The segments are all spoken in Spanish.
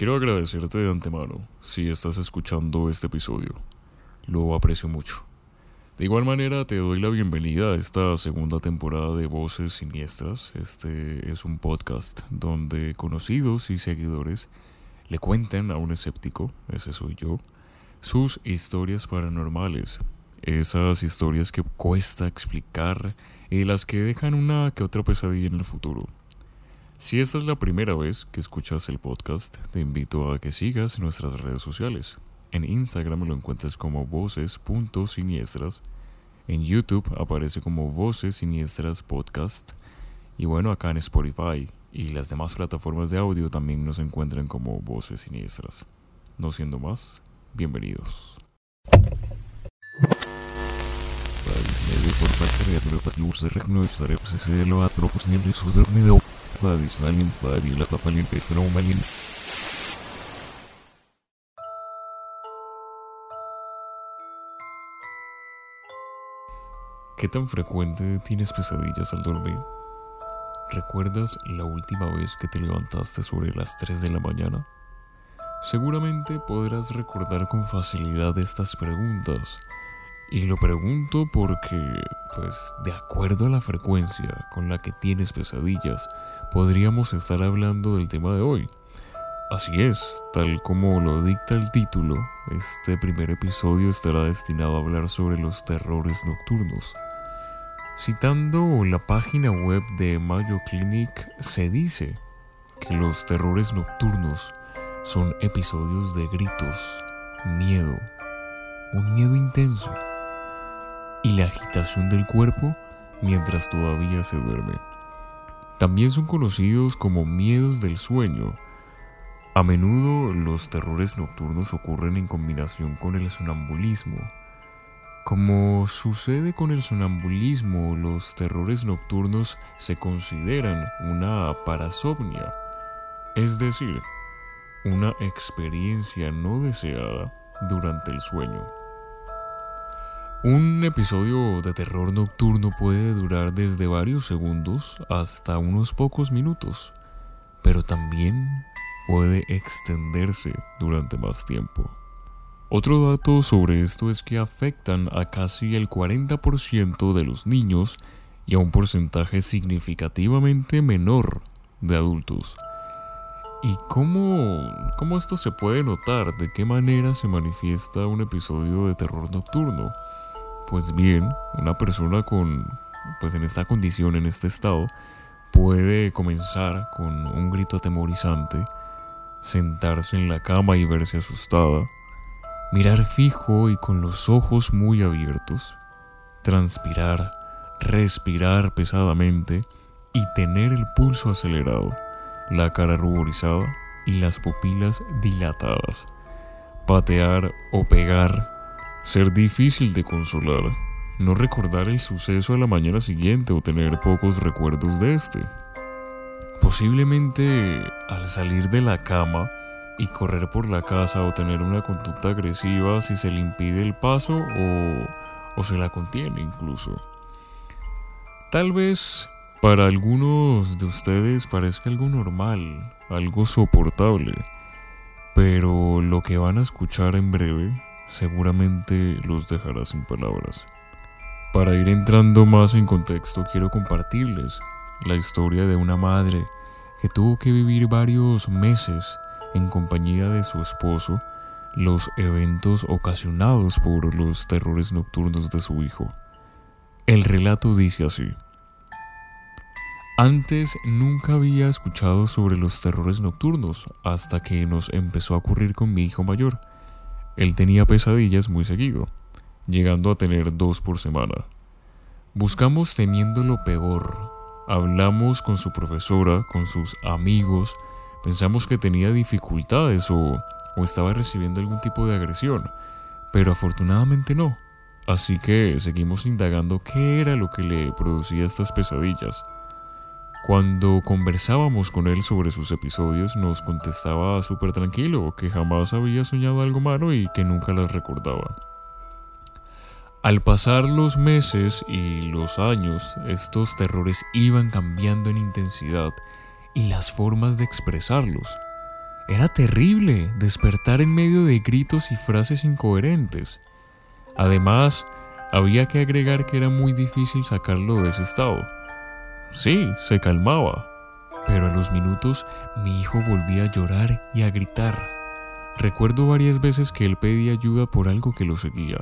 Quiero agradecerte de antemano si estás escuchando este episodio. Lo aprecio mucho. De igual manera, te doy la bienvenida a esta segunda temporada de Voces Siniestras. Este es un podcast donde conocidos y seguidores le cuentan a un escéptico, ese soy yo, sus historias paranormales. Esas historias que cuesta explicar y las que dejan una que otra pesadilla en el futuro. Si esta es la primera vez que escuchas el podcast, te invito a que sigas nuestras redes sociales. En Instagram lo encuentras como voces.siniestras. En YouTube aparece como Voces Siniestras Podcast. Y bueno, acá en Spotify y las demás plataformas de audio también nos encuentran como Voces Siniestras. No siendo más, bienvenidos. ¿Qué tan frecuente tienes pesadillas al dormir? ¿Recuerdas la última vez que te levantaste sobre las 3 de la mañana? Seguramente podrás recordar con facilidad estas preguntas. Y lo pregunto porque, pues, de acuerdo a la frecuencia con la que tienes pesadillas, podríamos estar hablando del tema de hoy. Así es, tal como lo dicta el título, este primer episodio estará destinado a hablar sobre los terrores nocturnos. Citando la página web de Mayo Clinic, se dice que los terrores nocturnos son episodios de gritos, miedo, un miedo intenso y la agitación del cuerpo mientras todavía se duerme. También son conocidos como miedos del sueño. A menudo los terrores nocturnos ocurren en combinación con el sonambulismo, como sucede con el sonambulismo, los terrores nocturnos se consideran una parasomnia, es decir, una experiencia no deseada durante el sueño. Un episodio de terror nocturno puede durar desde varios segundos hasta unos pocos minutos, pero también puede extenderse durante más tiempo. Otro dato sobre esto es que afectan a casi el 40% de los niños y a un porcentaje significativamente menor de adultos. ¿Y cómo, cómo esto se puede notar? ¿De qué manera se manifiesta un episodio de terror nocturno? Pues bien, una persona con, pues en esta condición, en este estado, puede comenzar con un grito atemorizante, sentarse en la cama y verse asustada, mirar fijo y con los ojos muy abiertos, transpirar, respirar pesadamente y tener el pulso acelerado, la cara ruborizada y las pupilas dilatadas, patear o pegar, ser difícil de consolar, no recordar el suceso a la mañana siguiente o tener pocos recuerdos de este. Posiblemente al salir de la cama, y correr por la casa o tener una conducta agresiva si se le impide el paso o, o se la contiene incluso. Tal vez para algunos de ustedes parezca algo normal, algo soportable, pero lo que van a escuchar en breve seguramente los dejará sin palabras. Para ir entrando más en contexto quiero compartirles la historia de una madre que tuvo que vivir varios meses en compañía de su esposo los eventos ocasionados por los terrores nocturnos de su hijo. El relato dice así. Antes nunca había escuchado sobre los terrores nocturnos hasta que nos empezó a ocurrir con mi hijo mayor. Él tenía pesadillas muy seguido, llegando a tener dos por semana. Buscamos teniendo lo peor. Hablamos con su profesora, con sus amigos, Pensamos que tenía dificultades o, estaba recibiendo algún tipo de agresión, pero afortunadamente no. Así que seguimos indagando qué era lo que le producía estas pesadillas. Cuando conversábamos con él sobre sus episodios, nos contestaba súper tranquilo que jamás había soñado algo malo y que nunca las recordaba. Al pasar los meses y los años, estos terrores iban cambiando en intensidad y las formas de expresarlos. Era terrible despertar en medio de gritos y frases incoherentes. Además, había que agregar que era muy difícil sacarlo de ese estado. Sí, se calmaba, pero a los minutos mi hijo volvía a llorar y a gritar. Recuerdo varias veces que él pedía ayuda por algo que lo seguía.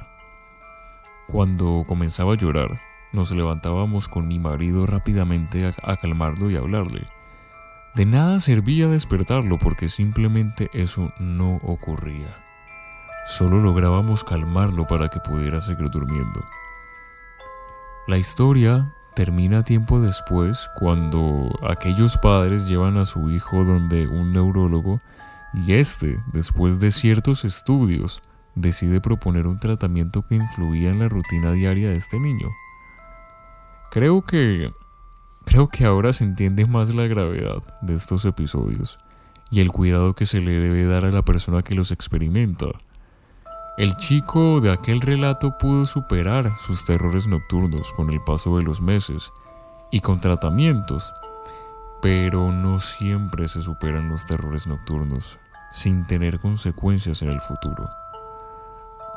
Cuando comenzaba a llorar, nos levantábamos con mi marido rápidamente a, calmarlo y hablarle. De nada servía despertarlo porque simplemente eso no ocurría. Solo lográbamos calmarlo para que pudiera seguir durmiendo. La historia termina tiempo después cuando aquellos padres llevan a su hijo donde un neurólogo y este, después de ciertos estudios, decide proponer un tratamiento que influía en la rutina diaria de este niño. Creo que creo que ahora se entiende más la gravedad de estos episodios y el cuidado que se le debe dar a la persona que los experimenta. El chico de aquel relato pudo superar sus terrores nocturnos con el paso de los meses y con tratamientos, pero no siempre se superan los terrores nocturnos sin tener consecuencias en el futuro.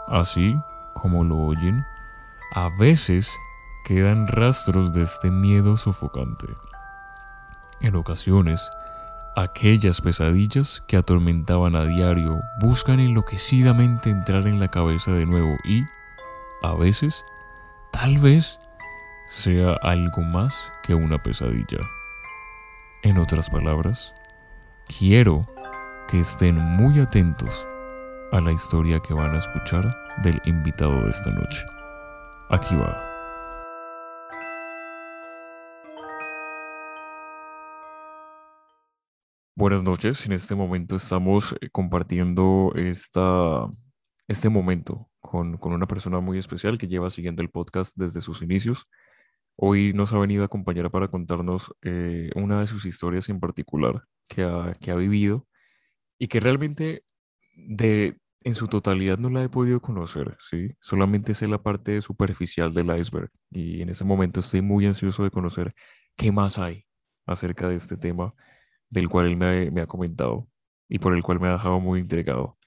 Así como lo oyen, a veces quedan rastros de este miedo sofocante. En ocasiones, aquellas pesadillas que atormentaban a diario buscan enloquecidamente entrar en la cabeza de nuevo y, a veces, tal vez, sea algo más que una pesadilla. En otras palabras, quiero que estén muy atentos a la historia que van a escuchar del invitado de esta noche. Aquí va. Buenas noches, en este momento estamos eh, compartiendo esta, este momento con, con, una persona muy especial que lleva siguiendo el podcast desde sus inicios. Hoy nos ha venido a acompañar para contarnos eh, una de sus historias en particular que ha, que ha vivido y que realmente de, en su totalidad no la he podido conocer, ¿sí? Solamente sé la parte superficial del iceberg y en ese momento estoy muy ansioso de conocer qué más hay acerca de este tema del cual él me, ha comentado y por el cual me ha dejado muy intrigado.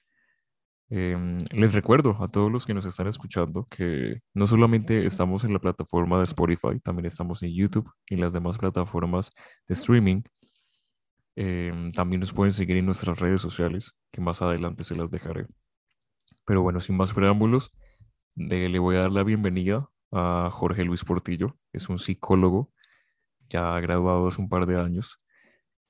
Em, les recuerdo a todos los que nos están escuchando que no solamente estamos en la plataforma de Spotify, también estamos en YouTube y las demás plataformas de streaming. Em, también nos pueden seguir en nuestras redes sociales, que más adelante se las dejaré. Pero bueno, sin más preámbulos, le voy a dar la bienvenida a Jorge Luis Portillo. Es un psicólogo ya graduado hace un par de años,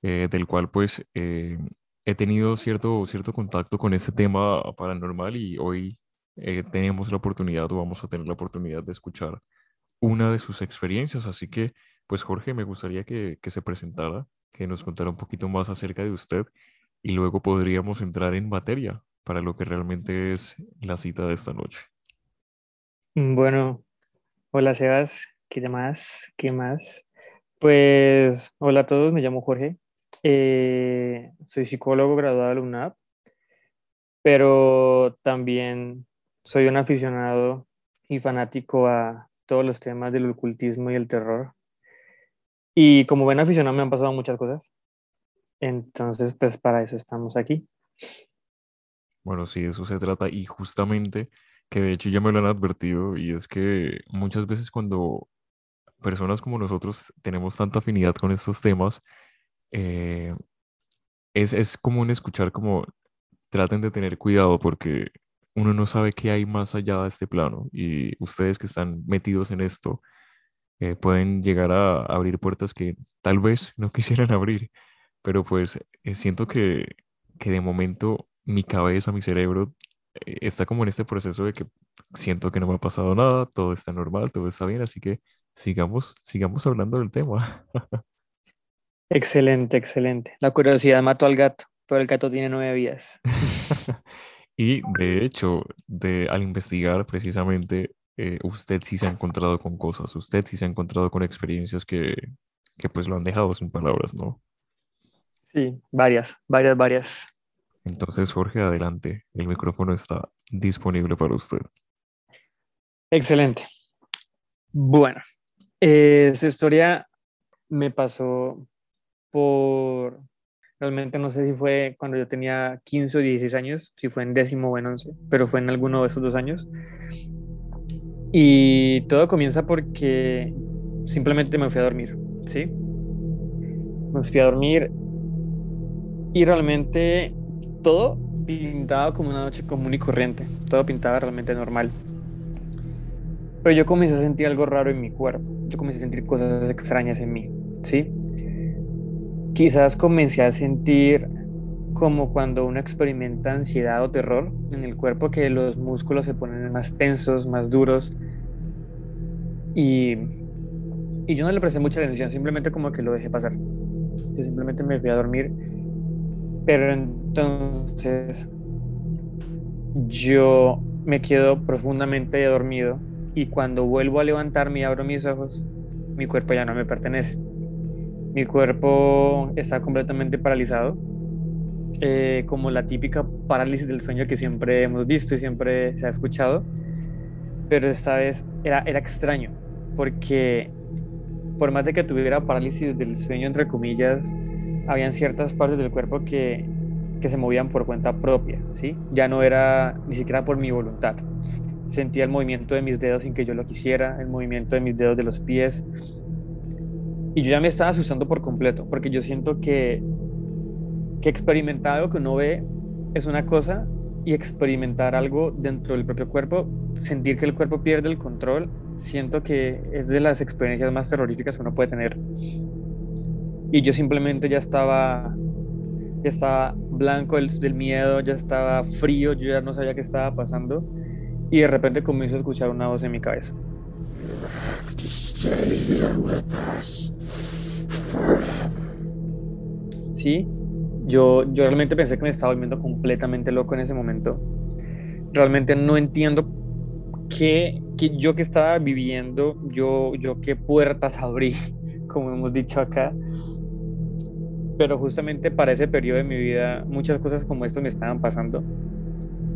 eh, del cual pues eh, he tenido cierto, cierto contacto con este tema paranormal y hoy eh, tenemos la oportunidad o vamos a tener la oportunidad de escuchar una de sus experiencias. Así que pues Jorge, me gustaría que, que se presentara, que nos contara un poquito más acerca de usted y luego podríamos entrar en materia para lo que realmente es la cita de esta noche. Bueno, hola Sebas, ¿qué más? ¿Qué más? Pues hola a todos, me llamo Jorge, eh, soy psicólogo graduado de la UNAP, pero también soy un aficionado y fanático a todos los temas del ocultismo y el terror. Y como buen aficionado me han pasado muchas cosas. Entonces, pues para eso estamos aquí. Bueno, sí, eso se trata y justamente que de hecho ya me lo han advertido y es que muchas veces cuando personas como nosotros tenemos tanta afinidad con estos temas, eh, es, es común escuchar como traten de tener cuidado porque uno no sabe qué hay más allá de este plano y ustedes que están metidos en esto eh, pueden llegar a abrir puertas que tal vez no quisieran abrir, pero pues eh, siento que, que de momento mi cabeza, mi cerebro está como en este proceso de que siento que no me ha pasado nada, todo está normal, todo está bien, así que sigamos, sigamos hablando del tema. Excelente, excelente. La curiosidad mató al gato, pero el gato tiene nueve vidas. y de hecho, de, al investigar precisamente, eh, usted sí se ha encontrado con cosas, usted sí se ha encontrado con experiencias que, que pues lo han dejado sin palabras, ¿no? Sí, varias, varias, varias. Entonces, Jorge, adelante. El micrófono está disponible para usted. Excelente. Bueno, eh, esta historia me pasó por Realmente no sé si fue cuando yo tenía 15 o 16 años, si fue en décimo o en once, pero fue en alguno de esos dos años. Y todo comienza porque simplemente me fui a dormir, ¿sí? Me fui a dormir y realmente todo pintaba como una noche común y corriente, todo pintaba realmente normal. Pero yo comencé a sentir algo raro en mi cuerpo, yo comencé a sentir cosas extrañas en mí, ¿sí? Quizás comencé a sentir como cuando uno experimenta ansiedad o terror en el cuerpo, que los músculos se ponen más tensos, más duros. Y, y yo no le presté mucha atención, simplemente como que lo dejé pasar. Yo simplemente me fui a dormir. Pero entonces yo me quedo profundamente dormido y cuando vuelvo a levantarme y abro mis ojos, mi cuerpo ya no me pertenece. Mi cuerpo está completamente paralizado, eh, como la típica parálisis del sueño que siempre hemos visto y siempre se ha escuchado, pero esta vez era, era extraño, porque por más de que tuviera parálisis del sueño, entre comillas, habían ciertas partes del cuerpo que, que se movían por cuenta propia, ¿sí? Ya no era ni siquiera por mi voluntad. Sentía el movimiento de mis dedos sin que yo lo quisiera, el movimiento de mis dedos de los pies, y yo ya me estaba asustando por completo, porque yo siento que, que experimentar algo que uno ve es una cosa y experimentar algo dentro del propio cuerpo, sentir que el cuerpo pierde el control, siento que es de las experiencias más terroríficas que uno puede tener. Y yo simplemente ya estaba, ya estaba blanco del, del miedo, ya estaba frío, yo ya no sabía qué estaba pasando. Y de repente comienzo a escuchar una voz en mi cabeza. Sí, yo, yo realmente pensé que me estaba volviendo completamente loco en ese momento. Realmente no entiendo qué, qué yo que estaba viviendo, yo, yo qué puertas abrí, como hemos dicho acá. Pero justamente para ese periodo de mi vida, muchas cosas como esto me estaban pasando.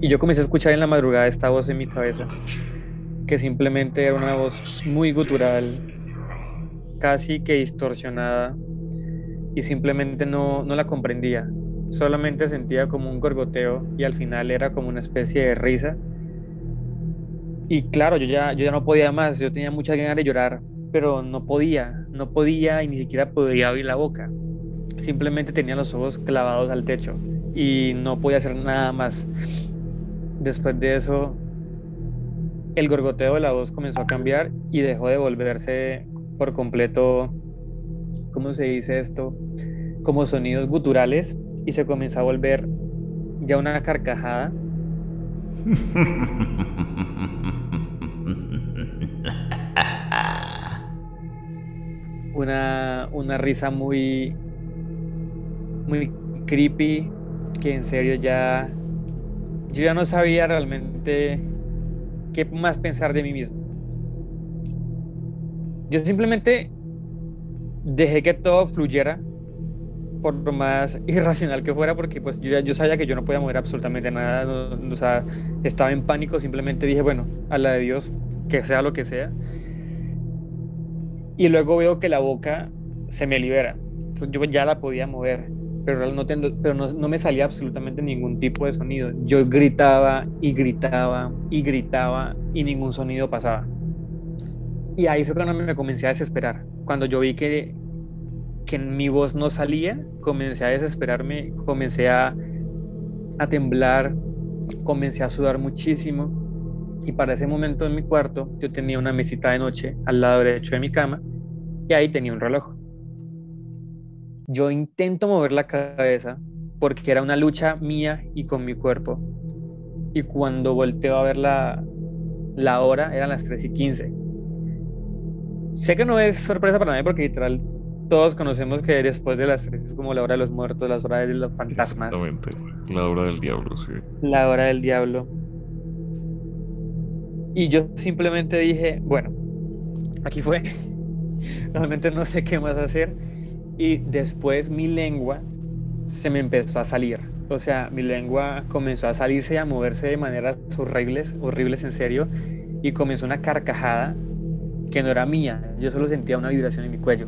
Y yo comencé a escuchar en la madrugada esta voz en mi cabeza, que simplemente era una voz muy gutural, casi que distorsionada y simplemente no, no la comprendía. Solamente sentía como un gorgoteo y al final era como una especie de risa. Y claro, yo ya, yo ya no podía más, yo tenía muchas ganas de llorar, pero no podía, no podía y ni siquiera podía abrir la boca. Simplemente tenía los ojos clavados al techo y no podía hacer nada más. Después de eso, el gorgoteo de la voz comenzó a cambiar y dejó de volverse por completo, ¿cómo se dice esto? Como sonidos guturales y se comenzó a volver ya una carcajada. Una, una risa muy, muy creepy, que en serio ya, yo ya no sabía realmente qué más pensar de mí mismo. Yo simplemente dejé que todo fluyera, por más irracional que fuera, porque pues yo, yo sabía que yo no podía mover absolutamente nada, o sea, estaba en pánico, simplemente dije, bueno, a la de Dios, que sea lo que sea. Y luego veo que la boca se me libera, entonces yo ya la podía mover, pero, no, pero no, no me salía absolutamente ningún tipo de sonido. Yo gritaba y gritaba y gritaba y ningún sonido pasaba. Y ahí fue cuando me comencé a desesperar. Cuando yo vi que, que mi voz no salía, comencé a desesperarme, comencé a, a temblar, comencé a sudar muchísimo. Y para ese momento en mi cuarto yo tenía una mesita de noche al lado derecho de mi cama y ahí tenía un reloj. Yo intento mover la cabeza porque era una lucha mía y con mi cuerpo. Y cuando volteo a ver la, la hora, eran las 3 y 15 sé que no es sorpresa para nadie porque literal todos conocemos que después de las tres es como la hora de los muertos, la hora de los fantasmas. Exactamente, la hora del diablo, sí. La hora del diablo. Y yo simplemente dije, bueno, aquí fue. Realmente no sé qué más hacer. Y después mi lengua se me empezó a salir. O sea, mi lengua comenzó a salirse y a moverse de maneras horribles, horribles en serio. Y comenzó una carcajada que no era mía, yo solo sentía una vibración en mi cuello.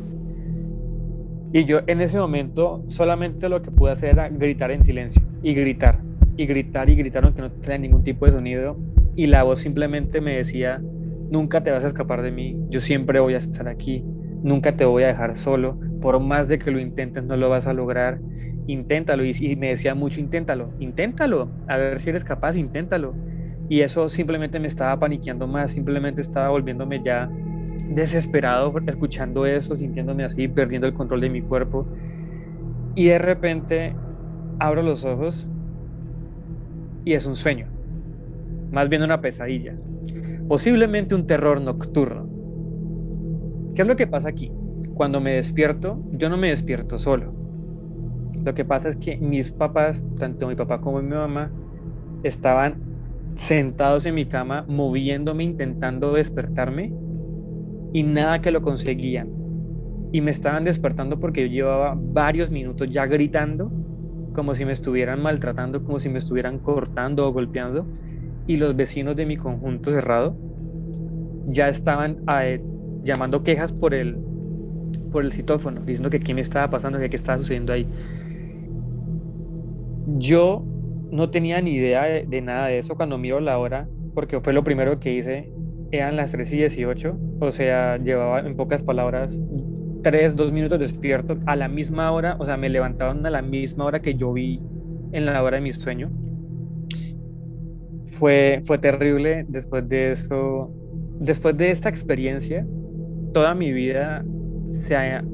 Y yo en ese momento solamente lo que pude hacer era gritar en silencio y gritar y gritar y gritar aunque no tenía ningún tipo de sonido y la voz simplemente me decía, nunca te vas a escapar de mí, yo siempre voy a estar aquí, nunca te voy a dejar solo, por más de que lo intentes no lo vas a lograr, inténtalo. Y, y me decía mucho, inténtalo, inténtalo, a ver si eres capaz, inténtalo. Y eso simplemente me estaba paniqueando más, simplemente estaba volviéndome ya desesperado escuchando eso, sintiéndome así, perdiendo el control de mi cuerpo. Y de repente abro los ojos y es un sueño, más bien una pesadilla, posiblemente un terror nocturno. ¿Qué es lo que pasa aquí? Cuando me despierto, yo no me despierto solo. Lo que pasa es que mis papás, tanto mi papá como mi mamá, estaban sentados en mi cama, moviéndome, intentando despertarme, y nada que lo conseguían. Y me estaban despertando porque yo llevaba varios minutos ya gritando, como si me estuvieran maltratando, como si me estuvieran cortando o golpeando. Y los vecinos de mi conjunto cerrado ya estaban eh, llamando quejas por el, por el citófono, diciendo que qué me estaba pasando, que qué estaba sucediendo ahí. Yo no tenía ni idea de, de, nada de eso cuando miro la hora, porque fue lo primero que hice, eran las 3 y 18, o sea, llevaba en pocas palabras 3, 2 minutos despierto a la misma hora, o sea, me levantaban a la misma hora que yo vi en la hora de mi sueño. Fue, fue terrible después de eso, después de esta experiencia, toda mi vida se, ha,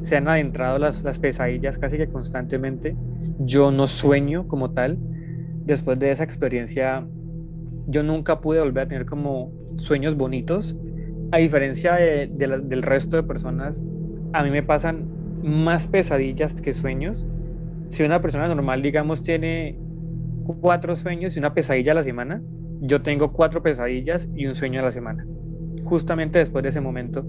se han adentrado las, las pesadillas casi que constantemente. Yo no sueño como tal. Después de esa experiencia, yo nunca pude volver a tener como sueños bonitos. A diferencia de, del resto de personas, a mí me pasan más pesadillas que sueños. Si una persona normal, digamos, tiene cuatro sueños y una pesadilla a la semana, yo tengo cuatro pesadillas y un sueño a la semana. Justamente después de ese momento.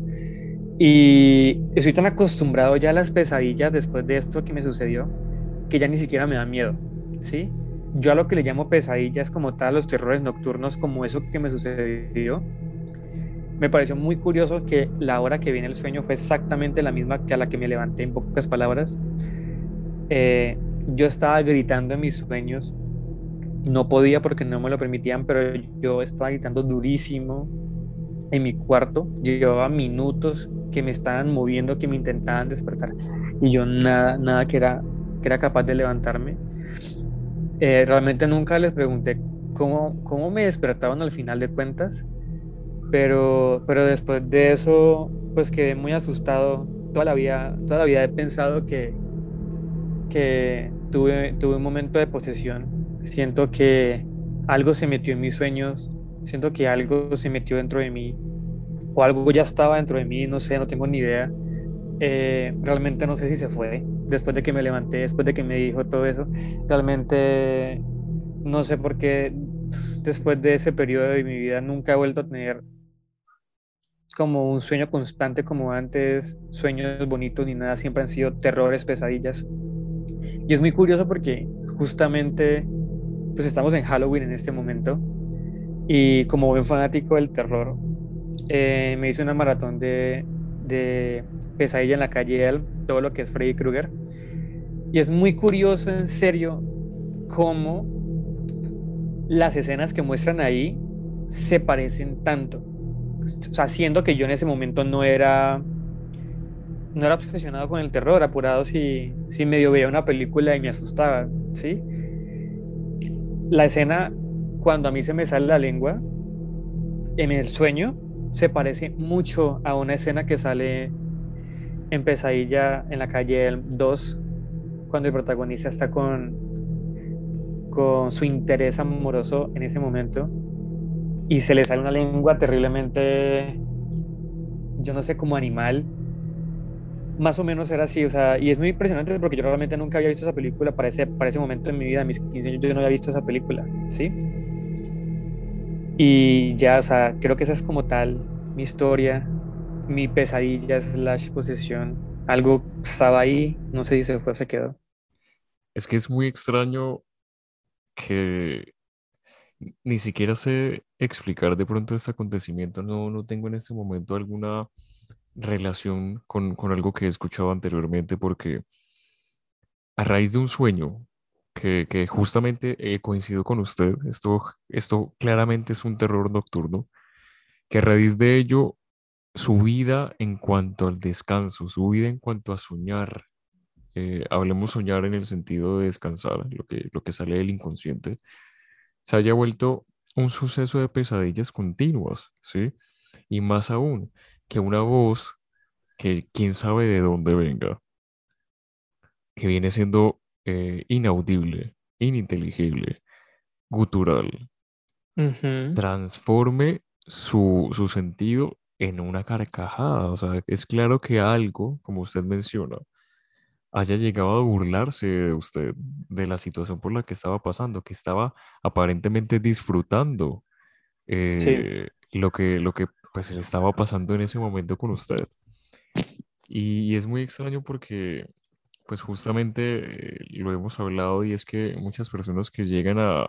Y estoy tan acostumbrado ya a las pesadillas después de esto que me sucedió, que ya ni siquiera me da miedo, ¿sí? Yo a lo que le llamo pesadillas como tal, los terrores nocturnos, como eso que me sucedió, me pareció muy curioso que la hora que viene el sueño fue exactamente la misma que a la que me levanté, en pocas palabras. Eh, yo estaba gritando en mis sueños, no podía porque no me lo permitían, pero yo estaba gritando durísimo en mi cuarto, llevaba minutos que me estaban moviendo, que me intentaban despertar, y yo nada, nada que era, que era capaz de levantarme. Eh, realmente nunca les pregunté cómo, cómo me despertaban al final de cuentas, pero, pero después de eso, pues quedé muy asustado. Toda la vida, toda la vida he pensado que, que tuve, tuve un momento de posesión. Siento que algo se metió en mis sueños, siento que algo se metió dentro de mí, o algo ya estaba dentro de mí, no sé, no tengo ni idea. Eh, realmente no sé si se fue después de que me levanté, después de que me dijo todo eso. Realmente no sé por qué después de ese periodo de mi vida nunca he vuelto a tener como un sueño constante como antes, sueños bonitos ni nada, siempre han sido terrores, pesadillas. Y es muy curioso porque justamente pues estamos en Halloween en este momento y como buen fanático del terror, eh, me hice una maratón de, Pesadilla en la calle Elm, todo lo que es Freddy Krueger. Y es muy curioso, en serio, cómo las escenas que muestran ahí se parecen tanto. O sea, siendo que yo en ese momento no era no era obsesionado con el terror, apurado si, si medio veía una película y me asustaba, ¿sí? La escena cuando a mí se me sale la lengua en el sueño se parece mucho a una escena que sale en Pesadilla en la calle 2, cuando el protagonista está con, con su interés amoroso en ese momento y se le sale una lengua terriblemente, yo no sé, como animal. Más o menos era así, o sea, y es muy impresionante porque yo realmente nunca había visto esa película para ese, para momento en mi vida, mis 15 años, yo no había visto esa película, ¿sí? Y ya, o sea, creo que esa es como tal mi historia, mi pesadilla slash posesión. Algo estaba ahí, no sé si se fue se quedó. Es que es muy extraño que ni siquiera sé explicar de pronto este acontecimiento. No, no tengo en este momento alguna relación con, con algo que he escuchado anteriormente porque a raíz de un sueño que, justamente he coincido con usted, esto, esto claramente es un terror nocturno, que a raíz de ello su vida en cuanto al descanso, su vida en cuanto a soñar, eh, hablemos soñar en el sentido de descansar, lo que, lo que sale del inconsciente, se haya vuelto un suceso de pesadillas continuas, ¿sí? Y más aún, que una voz que quién sabe de dónde venga, que viene siendo eh, inaudible, ininteligible, gutural, transforme su, su sentido en una carcajada. O sea, es claro que algo, como usted menciona, haya llegado a burlarse de usted, de la situación por la que estaba pasando, que estaba aparentemente disfrutando eh, lo que, lo que pues le estaba pasando en ese momento con usted. Y, es muy extraño porque, pues justamente eh, lo hemos hablado y es que muchas personas que llegan a,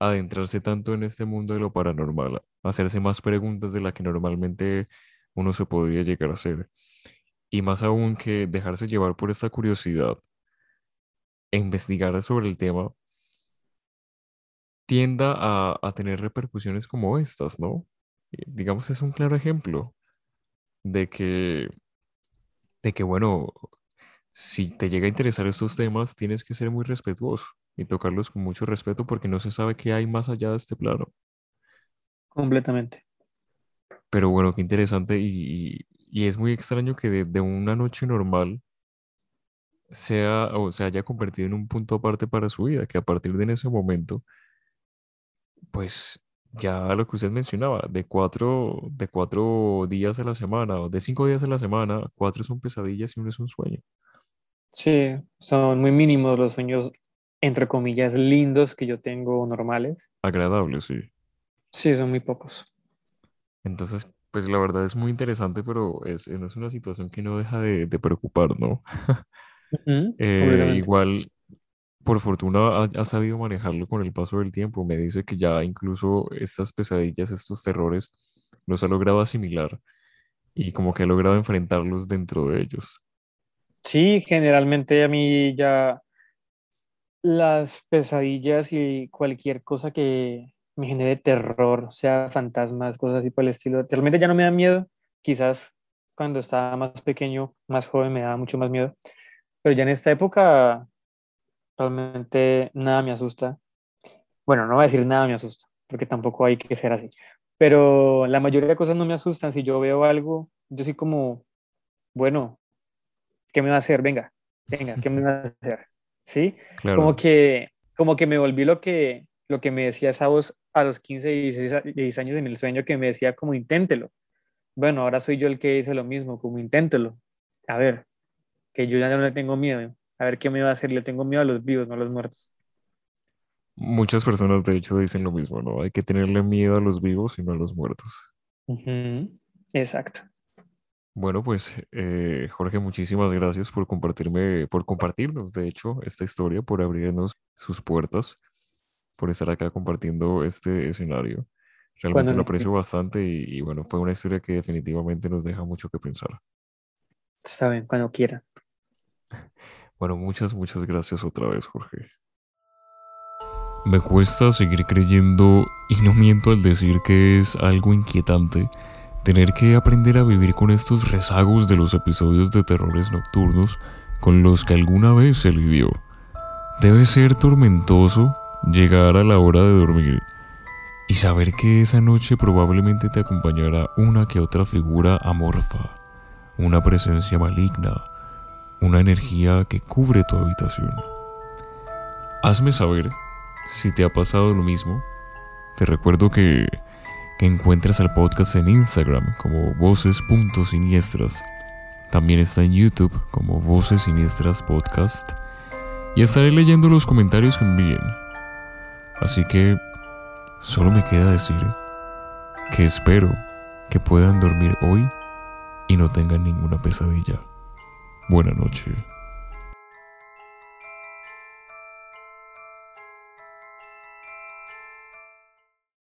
adentrarse tanto en este mundo de lo paranormal, hacerse más preguntas de las que normalmente uno se podría llegar a hacer. Y más aún que dejarse llevar por esta curiosidad e investigar sobre el tema, tienda a, a tener repercusiones como estas, ¿no? Eh, digamos, es un claro ejemplo de que, de que, bueno, si te llega a interesar estos temas, tienes que ser muy respetuoso y tocarlos con mucho respeto porque no se sabe qué hay más allá de este plano. Completamente. Pero bueno, qué interesante y, y es muy extraño que de, una noche normal sea o se haya convertido en un punto aparte para su vida, que a partir de ese momento, pues ya lo que usted mencionaba, de cuatro, de cuatro días a la semana o de cinco días a la semana, cuatro son pesadillas y uno es un sueño. Sí, son muy mínimos los sueños, entre comillas, lindos que yo tengo normales. Agradables, sí. Sí, son muy pocos. Entonces, pues la verdad es muy interesante, pero es, es una situación que no deja de, preocupar, ¿no? Eh, igual, por fortuna, ha, sabido manejarlo con el paso del tiempo. Me dice que ya incluso estas pesadillas, estos terrores, los ha logrado asimilar y como que ha logrado enfrentarlos dentro de ellos. Sí, generalmente a mí ya las pesadillas y cualquier cosa que me genere terror, sea fantasmas, cosas así por el estilo. Realmente ya no me da miedo. Quizás cuando estaba más pequeño, más joven, me daba mucho más miedo. Pero ya en esta época, realmente nada me asusta. Bueno, no voy a decir nada me asusta, porque tampoco hay que ser así. Pero la mayoría de cosas no me asustan. Si yo veo algo, yo soy como, bueno, ¿qué me va a hacer? Venga, venga, ¿qué me va a hacer? ¿Sí? Como que como que me volví lo que lo que me decía esa voz a los 15 y 16 años en el sueño que me decía como inténtelo. Bueno, ahora soy yo el que dice lo mismo, como inténtelo. A ver, que yo ya no le tengo miedo. A ver qué me va a hacer. Le tengo miedo a los vivos, no a los muertos. Muchas personas de hecho dicen lo mismo, ¿no? Hay que tenerle miedo a los vivos y no a los muertos. Exacto. Bueno, pues eh, Jorge, muchísimas gracias por compartirme, por compartirnos, de hecho, esta historia, por abrirnos sus puertas por estar acá compartiendo este escenario. Realmente lo aprecio bastante y, bueno, fue una historia que definitivamente nos deja mucho que pensar. Está bien, cuando quiera. Bueno, muchas, muchas gracias otra vez, Jorge. Me cuesta seguir creyendo, y no miento al decir que es algo inquietante, tener que aprender a vivir con estos rezagos de los episodios de terrores nocturnos con los que alguna vez se lidió. Debe ser tormentoso llegar a la hora de dormir y saber que esa noche probablemente te acompañará una que otra figura amorfa, una presencia maligna, una energía que cubre tu habitación. Hazme saber si te ha pasado lo mismo. Te recuerdo que, que encuentras al podcast en Instagram como voces.siniestras. También está en YouTube como Voces Siniestras Podcast. Y estaré leyendo los comentarios que envíen Así que solo me queda decir que espero que puedan dormir hoy y no tengan ninguna pesadilla. Buena noche.